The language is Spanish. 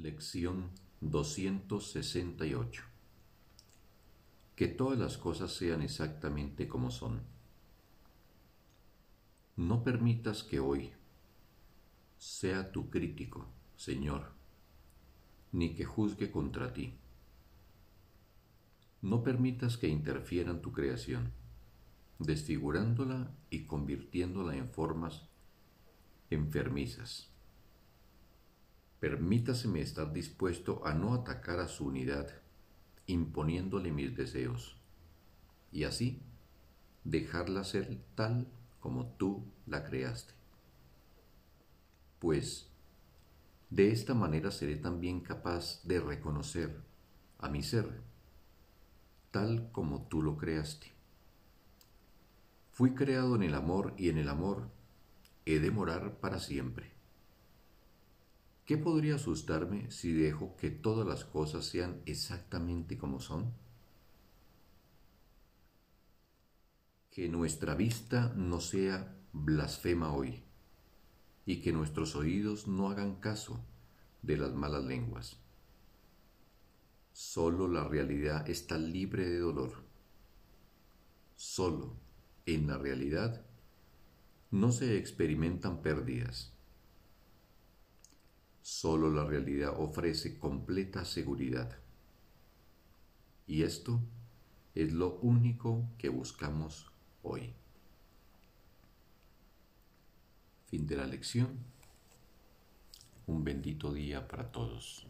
Lección 268 Que todas las cosas sean exactamente como son. No permitas que hoy sea tu crítico, Señor, ni que juzgue contra ti. No permitas que interfieran tu creación, desfigurándola y convirtiéndola en formas enfermizas Permítaseme estar dispuesto a no atacar a su unidad, imponiéndole mis deseos, y así dejarla ser tal como tú la creaste. Pues de esta manera seré también capaz de reconocer a mi ser, tal como tú lo creaste. Fui creado en el amor y en el amor he de morar para siempre. ¿Qué podría asustarme si dejo que todas las cosas sean exactamente como son? Que nuestra vista no sea blasfema hoy y que nuestros oídos no hagan caso de las malas lenguas. Solo la realidad está libre de dolor. Solo en la realidad no se experimentan pérdidas Solo la realidad ofrece completa seguridad. Y esto es lo único que buscamos hoy. Fin de la lección. Un bendito día para todos.